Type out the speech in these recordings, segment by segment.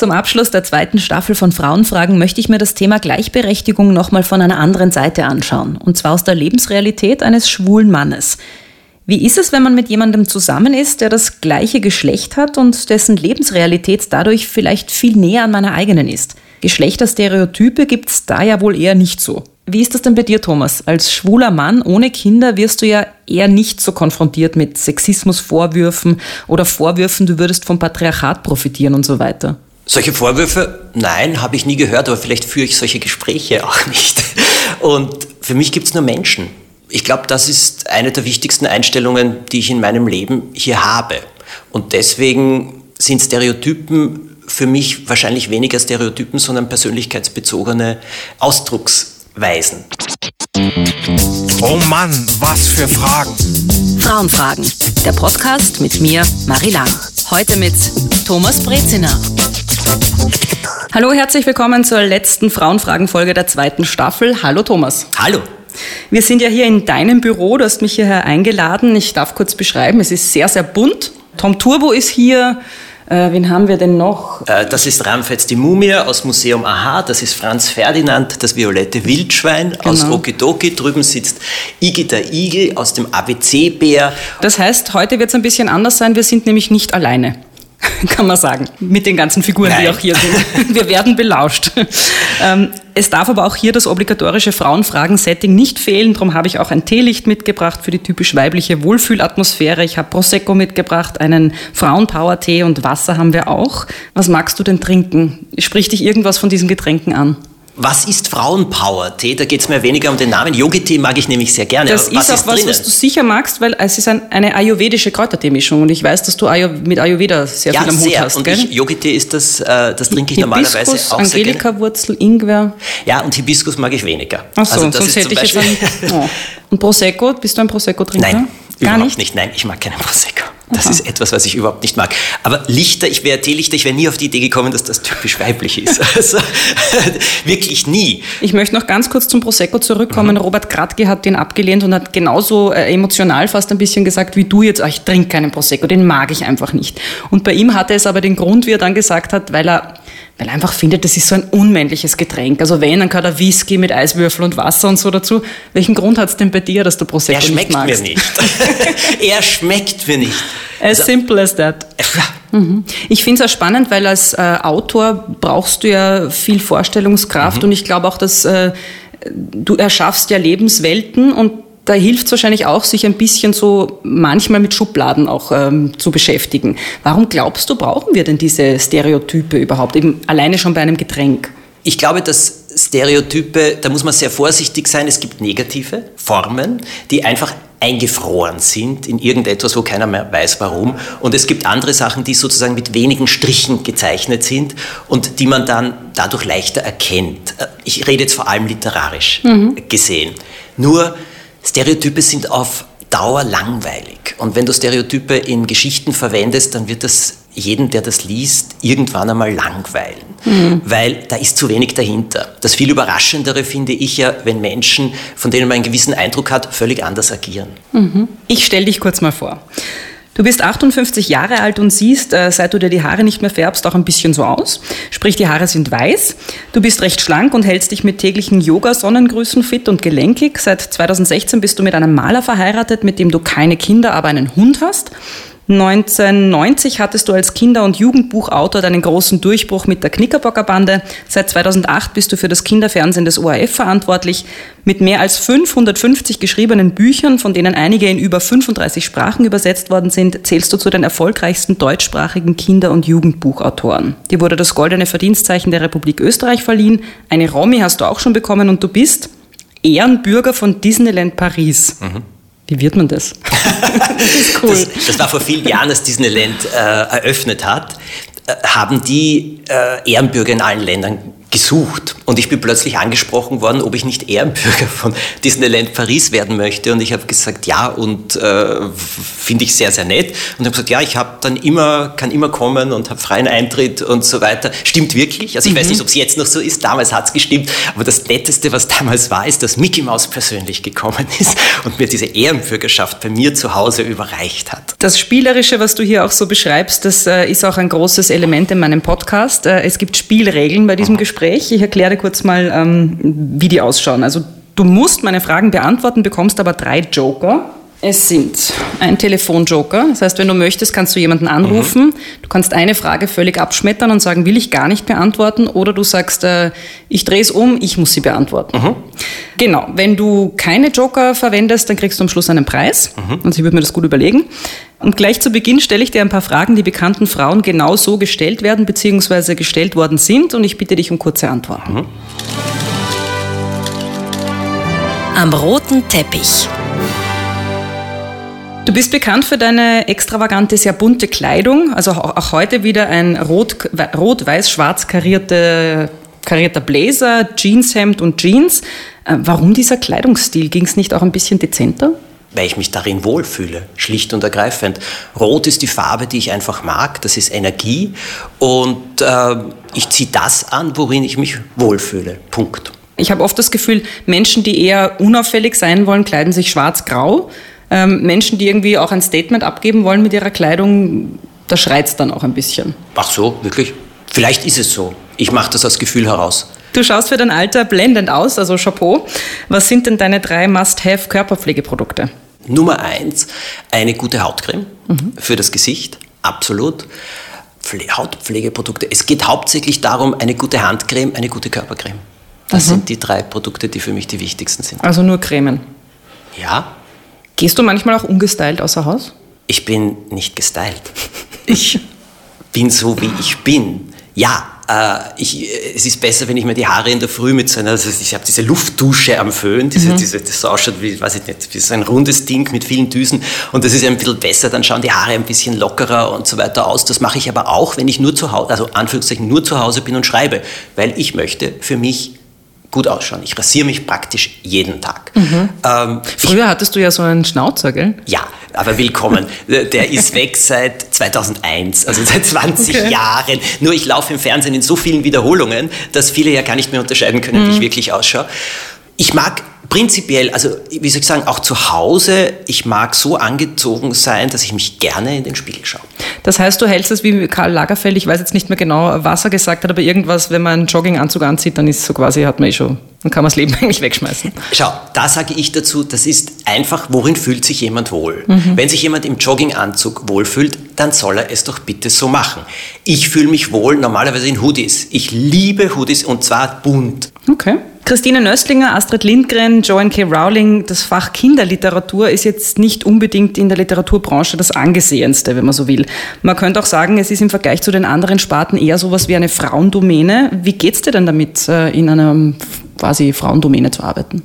Zum Abschluss der zweiten Staffel von Frauenfragen möchte ich mir das Thema Gleichberechtigung nochmal von einer anderen Seite anschauen. Und zwar aus der Lebensrealität eines schwulen Mannes. Wie ist es, wenn man mit jemandem zusammen ist, der das gleiche Geschlecht hat und dessen Lebensrealität dadurch vielleicht viel näher an meiner eigenen ist? Geschlechterstereotype gibt es da ja wohl eher nicht so. Wie ist das denn bei dir, Thomas? Als schwuler Mann ohne Kinder wirst du ja eher nicht so konfrontiert mit Sexismusvorwürfen oder Vorwürfen, du würdest vom Patriarchat profitieren und so weiter. Solche Vorwürfe, nein, habe ich nie gehört, aber vielleicht führe ich solche Gespräche auch nicht. Und für mich gibt es nur Menschen. Ich glaube, das ist eine der wichtigsten Einstellungen, die ich in meinem Leben hier habe. Und deswegen sind Stereotypen für mich wahrscheinlich weniger Stereotypen, sondern persönlichkeitsbezogene Ausdrucksweisen. Oh Mann, was für Fragen. Frauenfragen, der Podcast mit mir, Marie Lang. Heute mit Thomas Breziner. Hallo, herzlich willkommen zur letzten Frauenfragen-Folge der zweiten Staffel. Hallo Thomas. Hallo. Wir sind ja hier in deinem Büro, du hast mich hierher eingeladen. Ich darf kurz beschreiben, es ist sehr, sehr bunt. Tom Turbo ist hier, äh, wen haben wir denn noch? Äh, das ist Ramfetz die Mumie aus Museum Aha, das ist Franz Ferdinand, das violette Wildschwein genau. aus Okidoki. Drüben sitzt Iggy der Igel aus dem ABC-Bär. Das heißt, heute wird es ein bisschen anders sein, wir sind nämlich nicht alleine. kann man sagen, mit den ganzen Figuren, Nein. die auch hier sind. Wir werden belauscht. Ähm, es darf aber auch hier das obligatorische Frauenfragen-Setting nicht fehlen. Darum habe ich auch ein Teelicht mitgebracht für die typisch weibliche Wohlfühlatmosphäre. Ich habe Prosecco mitgebracht, einen Frauenpower-Tee und Wasser haben wir auch. Was magst du denn trinken? Spricht dich irgendwas von diesen Getränken an? Was ist Frauenpower-Tee? Da geht es mir weniger um den Namen. Yogi-Tee mag ich nämlich sehr gerne. Das was ist auch was, was du sicher magst, weil es ist ein, eine ayurvedische Kräutertee-Mischung und ich weiß, dass du Ayu mit Ayurveda sehr ja, viel am sehr. Hut hast. Und Yogi-Tee ist das, äh, das trinke ich Hibiskus, normalerweise auch Angelika-Wurzel, Ingwer. Ja, und Hibiskus mag ich weniger. Ach so, also sonst hätte ich jetzt ein... Oh. Und Prosecco, bist du ein Prosecco-Trinker? Nein, Gar nicht? nicht? Nein, ich mag keinen Prosecco. Das ist etwas, was ich überhaupt nicht mag. Aber Lichter, ich wäre Teelichter, ich wäre nie auf die Idee gekommen, dass das typisch weiblich ist. Also wirklich nie. Ich möchte noch ganz kurz zum Prosecco zurückkommen. Mhm. Robert Kratke hat den abgelehnt und hat genauso äh, emotional fast ein bisschen gesagt wie du jetzt, oh, ich trinke keinen Prosecco, den mag ich einfach nicht. Und bei ihm hatte es aber den Grund, wie er dann gesagt hat, weil er weil er einfach findet, das ist so ein unmännliches Getränk. Also wenn, dann kann er Whisky mit Eiswürfel und Wasser und so dazu. Welchen Grund hat es denn bei dir, dass du Prosecco nicht magst? Er schmeckt mir nicht. er schmeckt mir nicht. As also, simple as that. Mhm. Ich finde es auch spannend, weil als äh, Autor brauchst du ja viel Vorstellungskraft mhm. und ich glaube auch, dass äh, du erschaffst ja Lebenswelten und da hilft es wahrscheinlich auch, sich ein bisschen so manchmal mit Schubladen auch ähm, zu beschäftigen. Warum glaubst du, brauchen wir denn diese Stereotype überhaupt, eben alleine schon bei einem Getränk? Ich glaube, dass Stereotype, da muss man sehr vorsichtig sein. Es gibt negative Formen, die einfach eingefroren sind in irgendetwas, wo keiner mehr weiß warum. Und es gibt andere Sachen, die sozusagen mit wenigen Strichen gezeichnet sind und die man dann dadurch leichter erkennt. Ich rede jetzt vor allem literarisch mhm. gesehen. Nur Stereotype sind auf Dauer langweilig. Und wenn du Stereotype in Geschichten verwendest, dann wird das jeden, der das liest, irgendwann einmal langweilen. Mhm. Weil da ist zu wenig dahinter. Das viel Überraschendere finde ich ja, wenn Menschen, von denen man einen gewissen Eindruck hat, völlig anders agieren. Mhm. Ich stelle dich kurz mal vor. Du bist 58 Jahre alt und siehst, äh, seit du dir die Haare nicht mehr färbst, auch ein bisschen so aus. Sprich, die Haare sind weiß. Du bist recht schlank und hältst dich mit täglichen Yoga-Sonnengrüßen fit und gelenkig. Seit 2016 bist du mit einem Maler verheiratet, mit dem du keine Kinder, aber einen Hund hast. 1990 hattest du als Kinder- und Jugendbuchautor deinen großen Durchbruch mit der Knickerbockerbande. Seit 2008 bist du für das Kinderfernsehen des ORF verantwortlich. Mit mehr als 550 geschriebenen Büchern, von denen einige in über 35 Sprachen übersetzt worden sind, zählst du zu den erfolgreichsten deutschsprachigen Kinder- und Jugendbuchautoren. Dir wurde das Goldene Verdienstzeichen der Republik Österreich verliehen. Eine Romy hast du auch schon bekommen und du bist Ehrenbürger von Disneyland Paris. Mhm. Wie wird man das? das ist cool. Das, das, war vor vielen Jahren, als Disneyland äh, eröffnet hat, äh, haben die äh, Ehrenbürger in allen Ländern gesucht. Und ich bin plötzlich angesprochen worden, ob ich nicht Ehrenbürger von Disneyland Paris werden möchte. Und ich habe gesagt ja und äh, finde ich sehr sehr nett. Und habe gesagt ja ich habe dann immer kann immer kommen und habe freien Eintritt und so weiter. Stimmt wirklich? Also ich mhm. weiß nicht ob es jetzt noch so ist. Damals hat es gestimmt. Aber das netteste was damals war ist dass Mickey Mouse persönlich gekommen ist und mir diese Ehrenbürgerschaft bei mir zu Hause überreicht hat. Das spielerische was du hier auch so beschreibst das äh, ist auch ein großes Element in meinem Podcast. Äh, es gibt Spielregeln bei diesem mhm. Gespräch Gespräch. Ich erkläre kurz mal, ähm, wie die ausschauen. Also du musst meine Fragen beantworten, bekommst aber drei Joker. Es sind ein Telefonjoker. Das heißt, wenn du möchtest, kannst du jemanden anrufen. Mhm. Du kannst eine Frage völlig abschmettern und sagen, will ich gar nicht beantworten. Oder du sagst, äh, ich drehe es um, ich muss sie beantworten. Mhm. Genau. Wenn du keine Joker verwendest, dann kriegst du am Schluss einen Preis. Mhm. Und ich würde mir das gut überlegen. Und gleich zu Beginn stelle ich dir ein paar Fragen, die bekannten Frauen genau so gestellt werden bzw. gestellt worden sind und ich bitte dich um kurze Antworten. Mhm. Am roten Teppich. Du bist bekannt für deine extravagante, sehr bunte Kleidung. Also auch heute wieder ein rot-weiß-schwarz karierte, karierter Blazer, Jeanshemd und Jeans. Äh, warum dieser Kleidungsstil? Ging es nicht auch ein bisschen dezenter? weil ich mich darin wohlfühle, schlicht und ergreifend. Rot ist die Farbe, die ich einfach mag, das ist Energie und äh, ich ziehe das an, worin ich mich wohlfühle. Punkt. Ich habe oft das Gefühl, Menschen, die eher unauffällig sein wollen, kleiden sich schwarz-grau. Ähm, Menschen, die irgendwie auch ein Statement abgeben wollen mit ihrer Kleidung, da schreit es dann auch ein bisschen. Ach so, wirklich? Vielleicht ist es so. Ich mache das aus Gefühl heraus. Du schaust für dein Alter blendend aus, also Chapeau. Was sind denn deine drei Must-Have-Körperpflegeprodukte? Nummer eins, eine gute Hautcreme mhm. für das Gesicht, absolut. Hautpflegeprodukte. Es geht hauptsächlich darum, eine gute Handcreme, eine gute Körpercreme. Das mhm. sind die drei Produkte, die für mich die wichtigsten sind. Also nur Cremen? Ja. Gehst du manchmal auch ungestylt außer Haus? Ich bin nicht gestylt. Ich bin so, wie ich bin. Ja, äh, ich, es ist besser, wenn ich mir die Haare in der Früh mit so einer, also ich habe diese Luftdusche am Föhn, diese, mhm. diese, das so ausschaut wie, weiß ich nicht, wie so ein rundes Ding mit vielen Düsen und das ist ein bisschen besser, dann schauen die Haare ein bisschen lockerer und so weiter aus. Das mache ich aber auch, wenn ich nur zu Hause, also Anführungszeichen nur zu Hause bin und schreibe, weil ich möchte für mich gut ausschauen. Ich rasiere mich praktisch jeden Tag. Mhm. Ähm, Früher ich, hattest du ja so einen Schnauzer, gell? Ja, aber willkommen. Der ist weg seit 2001, also seit 20 okay. Jahren. Nur ich laufe im Fernsehen in so vielen Wiederholungen, dass viele ja gar nicht mehr unterscheiden können, mhm. wie ich mhm. wirklich ausschaue. Ich mag prinzipiell, also wie soll ich sagen, auch zu Hause, ich mag so angezogen sein, dass ich mich gerne in den Spiegel schaue. Das heißt, du hältst es wie Karl Lagerfeld, ich weiß jetzt nicht mehr genau, was er gesagt hat, aber irgendwas, wenn man einen Jogginganzug anzieht, dann ist so quasi, hat man eh schon, dann kann man das Leben eigentlich wegschmeißen. Schau, da sage ich dazu, das ist einfach, worin fühlt sich jemand wohl? Mhm. Wenn sich jemand im Jogginganzug wohlfühlt, dann soll er es doch bitte so machen. Ich fühle mich wohl normalerweise in Hoodies. Ich liebe Hoodies und zwar bunt. Okay. Christine Nöstlinger, Astrid Lindgren, Joan K. Rowling, das Fach Kinderliteratur ist jetzt nicht unbedingt in der Literaturbranche das angesehenste, wenn man so will. Man könnte auch sagen, es ist im Vergleich zu den anderen Sparten eher sowas wie eine Frauendomäne. Wie geht es dir denn damit, äh, in einer quasi Frauendomäne zu arbeiten?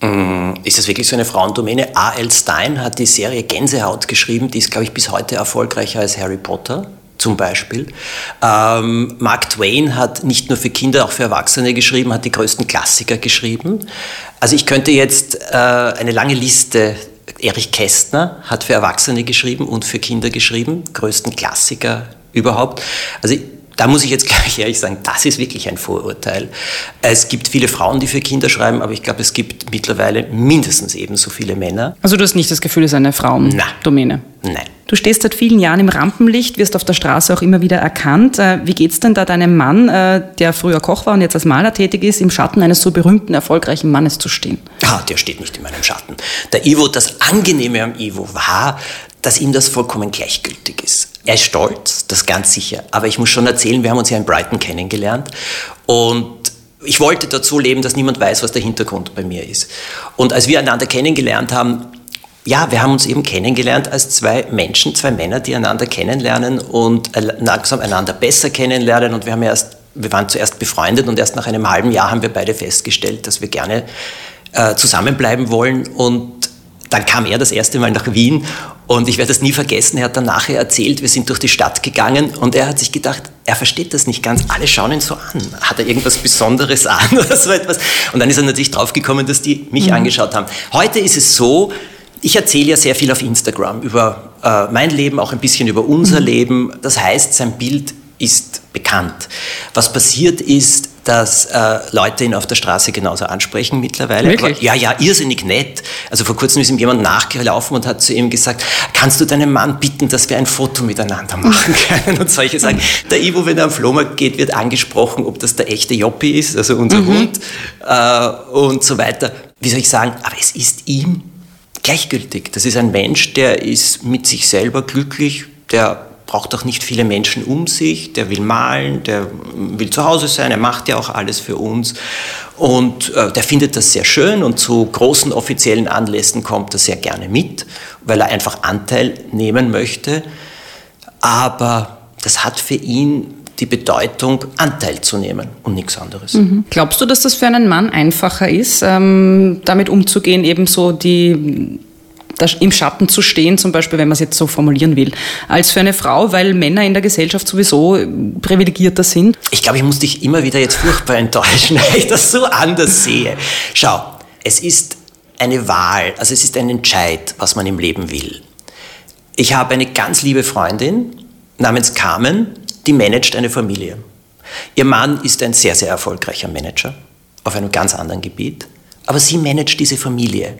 Mm, ist das wirklich so eine Frauendomäne? A.L. Stein hat die Serie Gänsehaut geschrieben, die ist, glaube ich, bis heute erfolgreicher als Harry Potter zum Beispiel. Ähm, Mark Twain hat nicht nur für Kinder, auch für Erwachsene geschrieben, hat die größten Klassiker geschrieben. Also ich könnte jetzt äh, eine lange Liste Erich Kästner hat für Erwachsene geschrieben und für Kinder geschrieben, größten Klassiker überhaupt. Also da muss ich jetzt gleich ehrlich sagen, das ist wirklich ein Vorurteil. Es gibt viele Frauen, die für Kinder schreiben, aber ich glaube, es gibt mittlerweile mindestens ebenso viele Männer. Also du hast nicht das Gefühl, es ist eine Frauendomäne? Nein. Du stehst seit vielen Jahren im Rampenlicht, wirst auf der Straße auch immer wieder erkannt. Äh, wie geht es denn da deinem Mann, äh, der früher Koch war und jetzt als Maler tätig ist, im Schatten eines so berühmten, erfolgreichen Mannes zu stehen? Ah, der steht nicht in meinem Schatten. Der Ivo, das Angenehme am Ivo war, dass ihm das vollkommen gleichgültig ist. Er ist stolz, das ganz sicher. Aber ich muss schon erzählen, wir haben uns ja in Brighton kennengelernt und ich wollte so leben, dass niemand weiß, was der Hintergrund bei mir ist. Und als wir einander kennengelernt haben, ja, wir haben uns eben kennengelernt als zwei Menschen, zwei Männer, die einander kennenlernen und langsam einander besser kennenlernen. Und wir haben erst, wir waren zuerst befreundet und erst nach einem halben Jahr haben wir beide festgestellt, dass wir gerne äh, zusammenbleiben wollen. Und dann kam er das erste Mal nach Wien und ich werde das nie vergessen. Er hat dann nachher erzählt, wir sind durch die Stadt gegangen und er hat sich gedacht, er versteht das nicht ganz. Alle schauen ihn so an. Hat er irgendwas Besonderes an oder so etwas? Und dann ist er natürlich draufgekommen, dass die mich mhm. angeschaut haben. Heute ist es so, ich erzähle ja sehr viel auf Instagram über äh, mein Leben, auch ein bisschen über unser mhm. Leben. Das heißt, sein Bild ist bekannt. Was passiert ist, dass äh, Leute ihn auf der Straße genauso ansprechen mittlerweile. Wirklich? Aber, ja, ja, irrsinnig nett. Also vor kurzem ist ihm jemand nachgelaufen und hat zu ihm gesagt, kannst du deinen Mann bitten, dass wir ein Foto miteinander machen können und solche Sachen. Der Ivo, wenn er am Flohmarkt geht, wird angesprochen, ob das der echte Joppi ist, also unser mhm. Hund äh, und so weiter. Wie soll ich sagen, aber es ist ihm gleichgültig. Das ist ein Mensch, der ist mit sich selber glücklich, der braucht auch nicht viele Menschen um sich, der will malen, der will zu Hause sein, er macht ja auch alles für uns und äh, der findet das sehr schön und zu großen offiziellen Anlässen kommt er sehr gerne mit, weil er einfach Anteil nehmen möchte, aber das hat für ihn die Bedeutung, Anteil zu nehmen und nichts anderes. Mhm. Glaubst du, dass das für einen Mann einfacher ist, ähm, damit umzugehen, ebenso die im Schatten zu stehen, zum Beispiel, wenn man es jetzt so formulieren will, als für eine Frau, weil Männer in der Gesellschaft sowieso privilegierter sind? Ich glaube, ich muss dich immer wieder jetzt furchtbar enttäuschen, weil ich das so anders sehe. Schau, es ist eine Wahl, also es ist ein Entscheid, was man im Leben will. Ich habe eine ganz liebe Freundin namens Carmen, die managt eine Familie. Ihr Mann ist ein sehr, sehr erfolgreicher Manager auf einem ganz anderen Gebiet, aber sie managt diese Familie.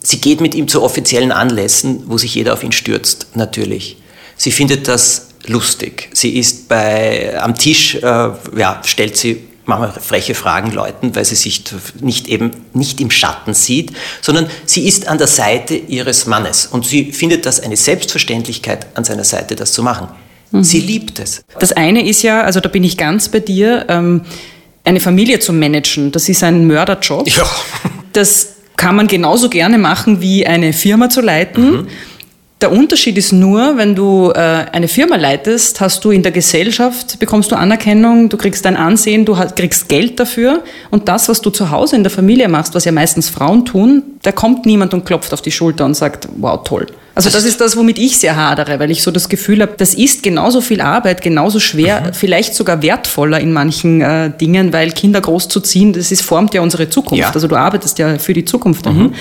Sie geht mit ihm zu offiziellen Anlässen, wo sich jeder auf ihn stürzt, natürlich. Sie findet das lustig. Sie ist bei, am Tisch, äh, ja, stellt sie manchmal freche Fragen Leuten, weil sie sich nicht eben nicht im Schatten sieht, sondern sie ist an der Seite ihres Mannes und sie findet das eine Selbstverständlichkeit, an seiner Seite das zu machen. Mhm. Sie liebt es. Das eine ist ja, also da bin ich ganz bei dir, ähm, eine Familie zu managen. Das ist ein Mörderjob. Ja. Das kann man genauso gerne machen wie eine Firma zu leiten. Mhm. Der Unterschied ist nur, wenn du äh, eine Firma leitest, hast du in der Gesellschaft, bekommst du Anerkennung, du kriegst dein Ansehen, du hast, kriegst Geld dafür. Und das, was du zu Hause in der Familie machst, was ja meistens Frauen tun, da kommt niemand und klopft auf die Schulter und sagt, wow, toll. Also das ist das, womit ich sehr hadere, weil ich so das Gefühl habe, das ist genauso viel Arbeit, genauso schwer, mhm. vielleicht sogar wertvoller in manchen äh, Dingen, weil Kinder großzuziehen, das ist, formt ja unsere Zukunft. Ja. Also du arbeitest ja für die Zukunft dahin. Mhm.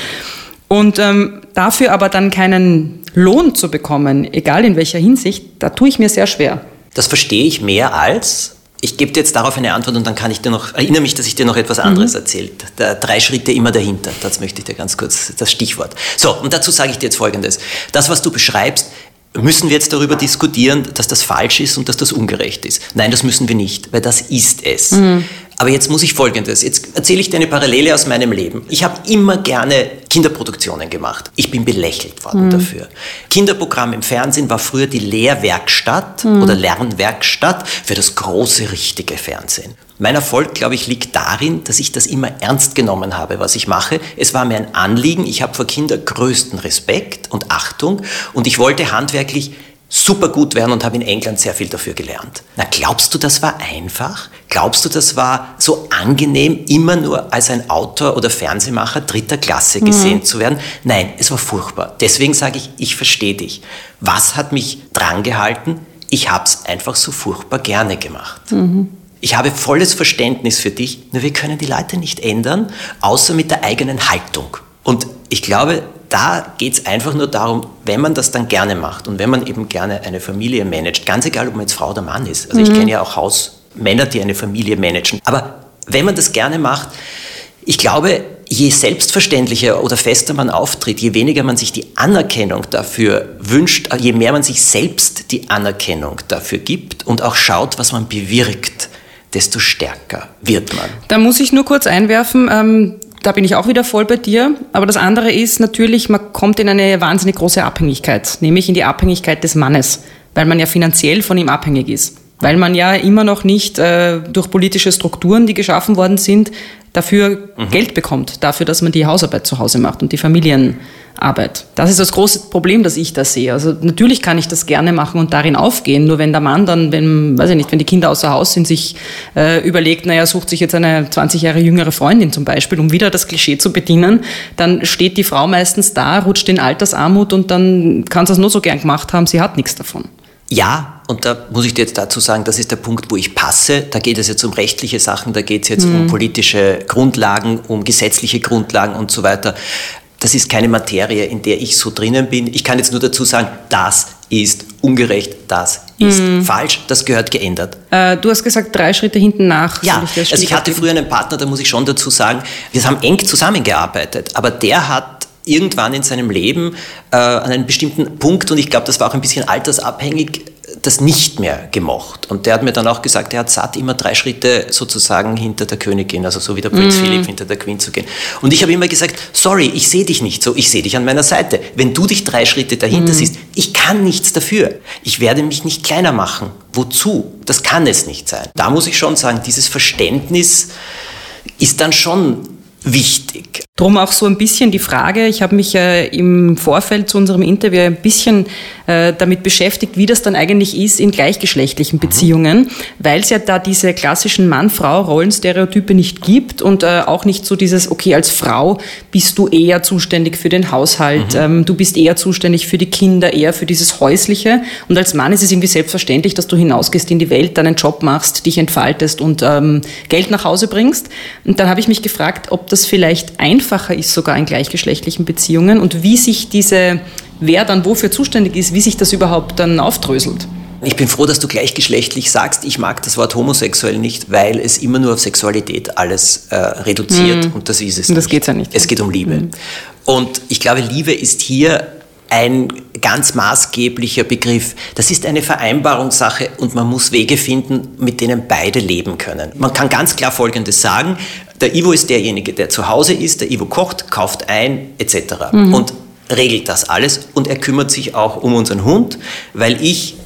Und ähm, dafür aber dann keinen Lohn zu bekommen, egal in welcher Hinsicht, da tue ich mir sehr schwer. Das verstehe ich mehr als, ich gebe dir jetzt darauf eine Antwort und dann kann ich dir noch, erinnere mich, dass ich dir noch etwas anderes mhm. erzählt. Da, drei Schritte immer dahinter. Das möchte ich dir ganz kurz, das Stichwort. So, und dazu sage ich dir jetzt Folgendes. Das, was du beschreibst, müssen wir jetzt darüber diskutieren, dass das falsch ist und dass das ungerecht ist. Nein, das müssen wir nicht, weil das ist es. Mhm. Aber jetzt muss ich Folgendes, jetzt erzähle ich dir eine Parallele aus meinem Leben. Ich habe immer gerne Kinderproduktionen gemacht. Ich bin belächelt worden mhm. dafür. Kinderprogramm im Fernsehen war früher die Lehrwerkstatt mhm. oder Lernwerkstatt für das große, richtige Fernsehen. Mein Erfolg, glaube ich, liegt darin, dass ich das immer ernst genommen habe, was ich mache. Es war mir ein Anliegen. Ich habe vor Kindern größten Respekt und Achtung und ich wollte handwerklich super gut werden und habe in England sehr viel dafür gelernt. Na, glaubst du, das war einfach? Glaubst du, das war so angenehm, immer nur als ein Autor oder Fernsehmacher dritter Klasse gesehen mhm. zu werden? Nein, es war furchtbar. Deswegen sage ich, ich verstehe dich. Was hat mich drangehalten? Ich habe es einfach so furchtbar gerne gemacht. Mhm. Ich habe volles Verständnis für dich, nur wir können die Leute nicht ändern, außer mit der eigenen Haltung. Und ich glaube, da geht es einfach nur darum, wenn man das dann gerne macht und wenn man eben gerne eine Familie managt, ganz egal, ob man jetzt Frau oder Mann ist. Also mhm. ich kenne ja auch Hausmänner, die eine Familie managen. Aber wenn man das gerne macht, ich glaube, je selbstverständlicher oder fester man auftritt, je weniger man sich die Anerkennung dafür wünscht, je mehr man sich selbst die Anerkennung dafür gibt und auch schaut, was man bewirkt, desto stärker wird man. Da muss ich nur kurz einwerfen, ähm, da bin ich auch wieder voll bei dir. Aber das andere ist natürlich, man kommt in eine wahnsinnig große Abhängigkeit, nämlich in die Abhängigkeit des Mannes, weil man ja finanziell von ihm abhängig ist. Weil man ja immer noch nicht äh, durch politische Strukturen, die geschaffen worden sind, dafür mhm. Geld bekommt, dafür, dass man die Hausarbeit zu Hause macht und die Familienarbeit. Das ist das große Problem, das ich da sehe. Also natürlich kann ich das gerne machen und darin aufgehen, nur wenn der Mann dann, wenn, weiß ich nicht, wenn die Kinder außer Haus sind, sich äh, überlegt, naja, sucht sich jetzt eine 20 Jahre jüngere Freundin zum Beispiel, um wieder das Klischee zu bedienen, dann steht die Frau meistens da, rutscht in Altersarmut und dann kann sie es nur so gern gemacht haben, sie hat nichts davon. Ja, und da muss ich dir jetzt dazu sagen, das ist der Punkt, wo ich passe. Da geht es jetzt um rechtliche Sachen, da geht es jetzt mhm. um politische Grundlagen, um gesetzliche Grundlagen und so weiter. Das ist keine Materie, in der ich so drinnen bin. Ich kann jetzt nur dazu sagen, das ist ungerecht, das ist mhm. falsch, das gehört geändert. Äh, du hast gesagt, drei Schritte hinten nach. Ja, ich also ich hatte früher einen Partner, da muss ich schon dazu sagen, wir haben eng zusammengearbeitet, aber der hat irgendwann in seinem Leben äh, an einem bestimmten Punkt, und ich glaube, das war auch ein bisschen altersabhängig, das nicht mehr gemocht. Und der hat mir dann auch gesagt, er hat satt, immer drei Schritte sozusagen hinter der Königin, also so wie der Prinz mm. Philipp hinter der Queen zu gehen. Und ich habe immer gesagt, sorry, ich sehe dich nicht so, ich sehe dich an meiner Seite. Wenn du dich drei Schritte dahinter mm. siehst, ich kann nichts dafür. Ich werde mich nicht kleiner machen. Wozu? Das kann es nicht sein. Da muss ich schon sagen, dieses Verständnis ist dann schon wichtig. Drum auch so ein bisschen die Frage, ich habe mich äh, im Vorfeld zu unserem Interview ein bisschen äh, damit beschäftigt, wie das dann eigentlich ist in gleichgeschlechtlichen Beziehungen, mhm. weil es ja da diese klassischen Mann-Frau-Rollenstereotype nicht gibt und äh, auch nicht so dieses, okay, als Frau bist du eher zuständig für den Haushalt, mhm. ähm, du bist eher zuständig für die Kinder, eher für dieses Häusliche und als Mann ist es irgendwie selbstverständlich, dass du hinausgehst in die Welt, deinen Job machst, dich entfaltest und ähm, Geld nach Hause bringst. Und dann habe ich mich gefragt, ob das vielleicht einfach einfacher ist sogar in gleichgeschlechtlichen Beziehungen und wie sich diese, wer dann wofür zuständig ist, wie sich das überhaupt dann aufdröselt. Ich bin froh, dass du gleichgeschlechtlich sagst. Ich mag das Wort homosexuell nicht, weil es immer nur auf Sexualität alles äh, reduziert mhm. und das ist es. Und das geht ja nicht. Es geht um Liebe. Mhm. Und ich glaube, Liebe ist hier ein ganz maßgeblicher Begriff. Das ist eine Vereinbarungssache und man muss Wege finden, mit denen beide leben können. Man kann ganz klar Folgendes sagen. Der Ivo ist derjenige, der zu Hause ist, der Ivo kocht, kauft ein, etc. Mhm. Und regelt das alles und er kümmert sich auch um unseren Hund, weil ich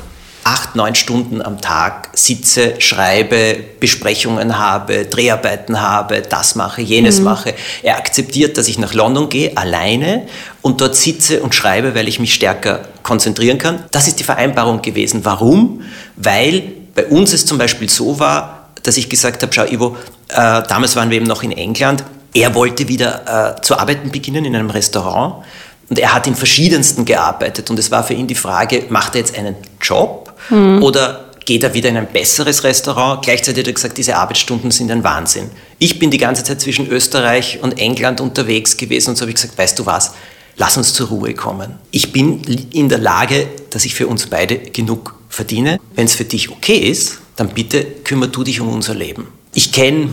acht, neun Stunden am Tag sitze, schreibe, Besprechungen habe, Dreharbeiten habe, das mache, jenes mhm. mache. Er akzeptiert, dass ich nach London gehe, alleine und dort sitze und schreibe, weil ich mich stärker konzentrieren kann. Das ist die Vereinbarung gewesen. Warum? Weil bei uns es zum Beispiel so war, dass ich gesagt habe, schau Ivo, äh, damals waren wir eben noch in England, er wollte wieder äh, zu arbeiten beginnen in einem Restaurant und er hat in verschiedensten gearbeitet und es war für ihn die Frage, macht er jetzt einen Job mhm. oder geht er wieder in ein besseres Restaurant? Gleichzeitig hat er gesagt, diese Arbeitsstunden sind ein Wahnsinn. Ich bin die ganze Zeit zwischen Österreich und England unterwegs gewesen und so habe ich gesagt, weißt du was, lass uns zur Ruhe kommen. Ich bin in der Lage, dass ich für uns beide genug verdiene. Wenn es für dich okay ist, dann bitte kümmere du dich um unser Leben. Ich kenne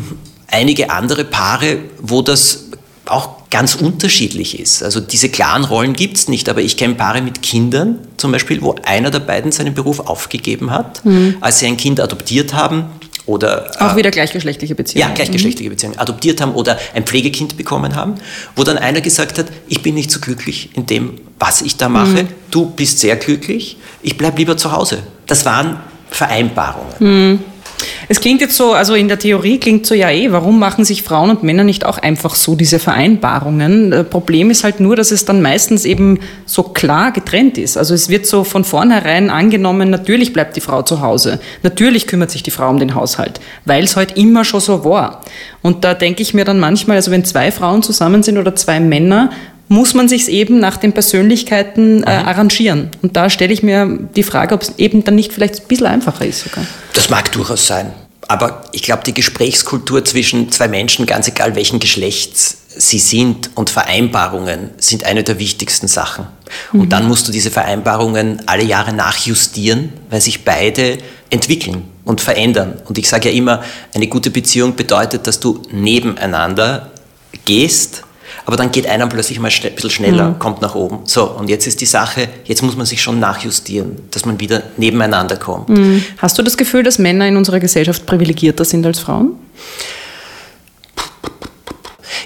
einige andere Paare, wo das auch ganz unterschiedlich ist. Also diese klaren Rollen gibt es nicht, aber ich kenne Paare mit Kindern zum Beispiel, wo einer der beiden seinen Beruf aufgegeben hat, mhm. als sie ein Kind adoptiert haben oder... Auch äh, wieder gleichgeschlechtliche Beziehungen. Ja, gleichgeschlechtliche mhm. Beziehungen. Adoptiert haben oder ein Pflegekind bekommen haben, wo dann einer gesagt hat, ich bin nicht so glücklich in dem, was ich da mache, mhm. du bist sehr glücklich, ich bleibe lieber zu Hause. Das waren Vereinbarungen. Es klingt jetzt so, also in der Theorie klingt so, ja eh, warum machen sich Frauen und Männer nicht auch einfach so diese Vereinbarungen? Das Problem ist halt nur, dass es dann meistens eben so klar getrennt ist. Also es wird so von vornherein angenommen, natürlich bleibt die Frau zu Hause, natürlich kümmert sich die Frau um den Haushalt, weil es halt immer schon so war. Und da denke ich mir dann manchmal, also wenn zwei Frauen zusammen sind oder zwei Männer, muss man sich eben nach den Persönlichkeiten äh, mhm. arrangieren. Und da stelle ich mir die Frage, ob es eben dann nicht vielleicht ein bisschen einfacher ist sogar. Das mag durchaus sein. Aber ich glaube, die Gesprächskultur zwischen zwei Menschen, ganz egal welchen Geschlechts sie sind und Vereinbarungen sind eine der wichtigsten Sachen. Mhm. Und dann musst du diese Vereinbarungen alle Jahre nachjustieren, weil sich beide entwickeln und verändern. Und ich sage ja immer, eine gute Beziehung bedeutet, dass du nebeneinander gehst aber dann geht einer plötzlich mal ein bisschen schneller, mhm. kommt nach oben. So, und jetzt ist die Sache, jetzt muss man sich schon nachjustieren, dass man wieder nebeneinander kommt. Mhm. Hast du das Gefühl, dass Männer in unserer Gesellschaft privilegierter sind als Frauen?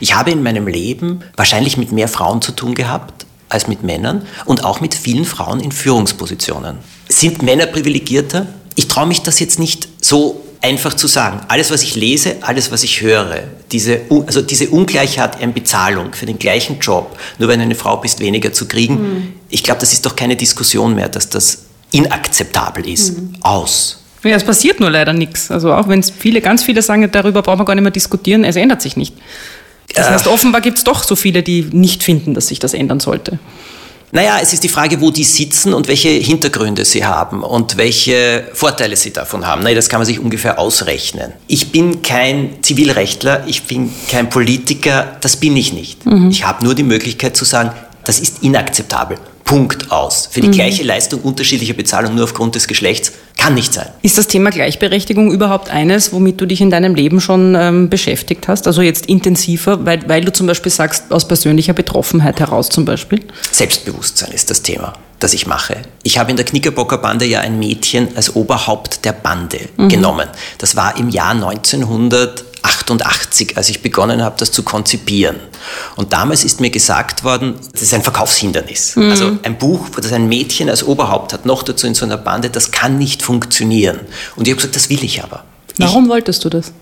Ich habe in meinem Leben wahrscheinlich mit mehr Frauen zu tun gehabt als mit Männern und auch mit vielen Frauen in Führungspositionen. Sind Männer privilegierter? Ich traue mich das jetzt nicht so einfach zu sagen, alles, was ich lese, alles, was ich höre, diese, also diese Ungleichheit in Bezahlung für den gleichen Job, nur wenn du eine Frau bist, weniger zu kriegen, mhm. ich glaube, das ist doch keine Diskussion mehr, dass das inakzeptabel ist. Mhm. Aus. Ja, es passiert nur leider nichts. Also auch wenn es viele, ganz viele sagen, darüber brauchen wir gar nicht mehr diskutieren, es ändert sich nicht. Das heißt, offenbar gibt es doch so viele, die nicht finden, dass sich das ändern sollte. Naja, es ist die Frage, wo die sitzen und welche Hintergründe sie haben und welche Vorteile sie davon haben. Naja, das kann man sich ungefähr ausrechnen. Ich bin kein Zivilrechtler, ich bin kein Politiker, das bin ich nicht. Mhm. Ich habe nur die Möglichkeit zu sagen, das ist inakzeptabel. Punkt aus. Für die mhm. gleiche Leistung unterschiedliche Bezahlung nur aufgrund des Geschlechts kann nicht sein. Ist das Thema Gleichberechtigung überhaupt eines, womit du dich in deinem Leben schon ähm, beschäftigt hast? Also jetzt intensiver, weil, weil du zum Beispiel sagst, aus persönlicher Betroffenheit heraus zum Beispiel? Selbstbewusstsein ist das Thema das ich mache. Ich habe in der Knickerbocker Bande ja ein Mädchen als Oberhaupt der Bande mhm. genommen. Das war im Jahr 1900 88, als ich begonnen habe, das zu konzipieren. Und damals ist mir gesagt worden, das ist ein Verkaufshindernis. Mhm. Also ein Buch, das ein Mädchen als Oberhaupt hat, noch dazu in so einer Bande, das kann nicht funktionieren. Und ich habe gesagt, das will ich aber. Warum ich, wolltest du das?